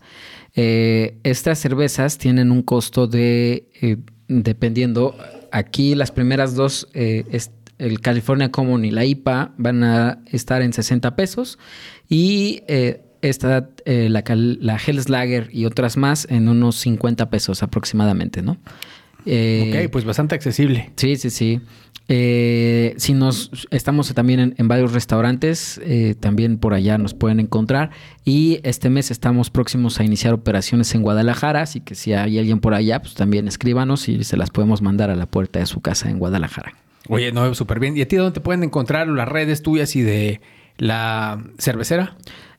Eh, estas cervezas tienen un costo de, eh, dependiendo, aquí las primeras dos, eh, es- el California Common y la IPA van a estar en 60 pesos y eh, esta, eh, la, la Helles Lager y otras más en unos 50 pesos aproximadamente, ¿no? Eh, ok, pues bastante accesible. Sí, sí, sí. Eh, si nos estamos también en, en varios restaurantes, eh, también por allá nos pueden encontrar. Y este mes estamos próximos a iniciar operaciones en Guadalajara, así que si hay alguien por allá, pues también escríbanos y se las podemos mandar a la puerta de su casa en Guadalajara. Oye, no, súper bien. ¿Y a ti dónde te pueden encontrar las redes tuyas y de la cervecera?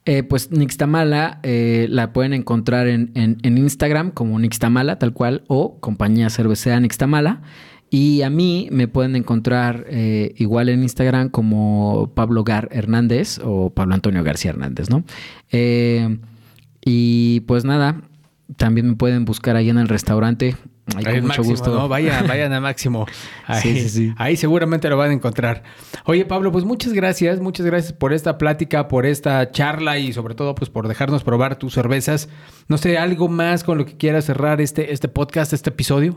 Eh, pues Nixtamala eh, la pueden encontrar en, en- Instagram como Nixtamala, tal cual, o compañía cervecera Nixtamala. Y a mí me pueden encontrar eh, igual en Instagram como Pablo Gar Hernández o Pablo Antonio García Hernández, ¿no? Y pues nada, también me pueden buscar ahí en el restaurante. Ahí con mucho Máximo, gusto. ¿no? Vayan, vayan a Máximo. [laughs] Ahí, Sí, sí, sí. ahí seguramente lo van a encontrar. Oye, Pablo, pues muchas gracias. Muchas gracias por esta plática, por esta charla y sobre todo pues por dejarnos probar tus cervezas. No sé, algo más con lo que quieras cerrar este, este podcast, este episodio.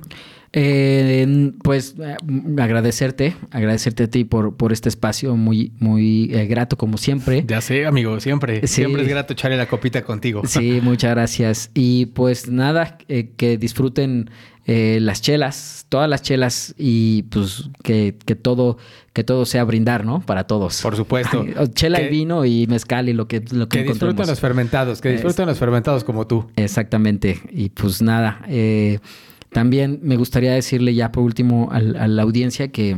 Eh, pues eh, agradecerte, agradecerte a ti por, por este espacio muy, muy eh, grato como siempre. Ya sé, amigo, siempre. Sí. Siempre es grato echarle la copita contigo. Sí, [laughs] muchas gracias. Y pues nada, eh, que disfruten eh, las chelas, todas las chelas y pues que, que todo que todo sea brindar, ¿no? Para todos. Por supuesto. Chela Que- y vino y mezcal y lo que, lo que, Que disfruten los fermentados, que disfruten los fermentados como tú. Exactamente. Y pues nada, eh, también me gustaría decirle ya por último al- a, la audiencia que,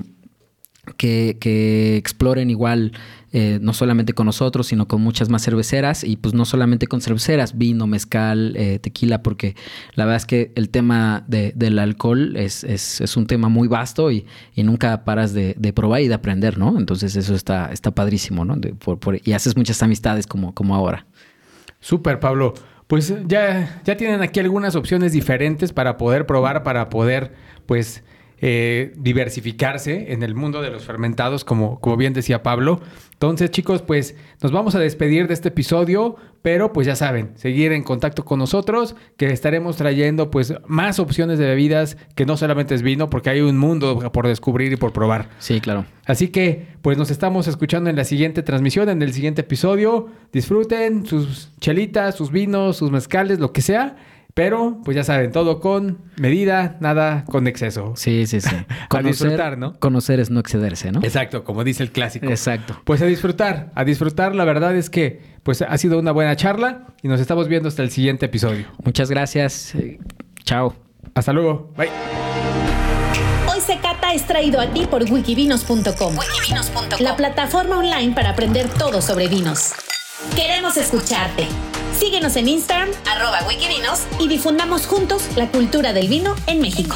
que, exploren igual, eh, no solamente con nosotros, sino con muchas más cerveceras y pues no solamente con cerveceras, vino, mezcal, eh, tequila, porque la verdad es que el tema de- del alcohol es, es- es un tema muy vasto y, y nunca paras de, de probar y de aprender, ¿no? Entonces eso está, está padrísimo, ¿no? De- por- por- y haces muchas amistades como, como ahora. Súper, Pablo. Pues ya, ya tienen aquí algunas opciones diferentes para poder probar, para poder, pues, eh, diversificarse en el mundo de los fermentados, como, como bien decía Pablo. Entonces, chicos, pues nos vamos a despedir de este episodio, pero pues ya saben, seguir en contacto con nosotros, que estaremos trayendo pues más opciones de bebidas que no solamente es vino, porque hay un mundo por descubrir y por probar. Sí, claro. Así que, pues nos estamos escuchando en la siguiente transmisión, en el siguiente episodio. Disfruten sus chelitas, sus vinos, sus mezcales, lo que sea. Pero, pues ya saben, todo con medida, nada con exceso. Sí, sí, sí. [laughs] disfrutar, ¿no? Conocer es no excederse, ¿no? Exacto, como dice el clásico. Exacto. Pues a disfrutar, a disfrutar. La verdad es que, pues ha sido una buena charla y nos estamos viendo hasta el siguiente episodio. Muchas gracias. Eh, Chao. Hasta luego. Bye. Hoy se cata es traído a ti por wikivinos.com, la plataforma online para aprender todo sobre vinos. Queremos escucharte. Síguenos en Instagram, arroba wikivinos, y difundamos juntos la cultura del vino en México.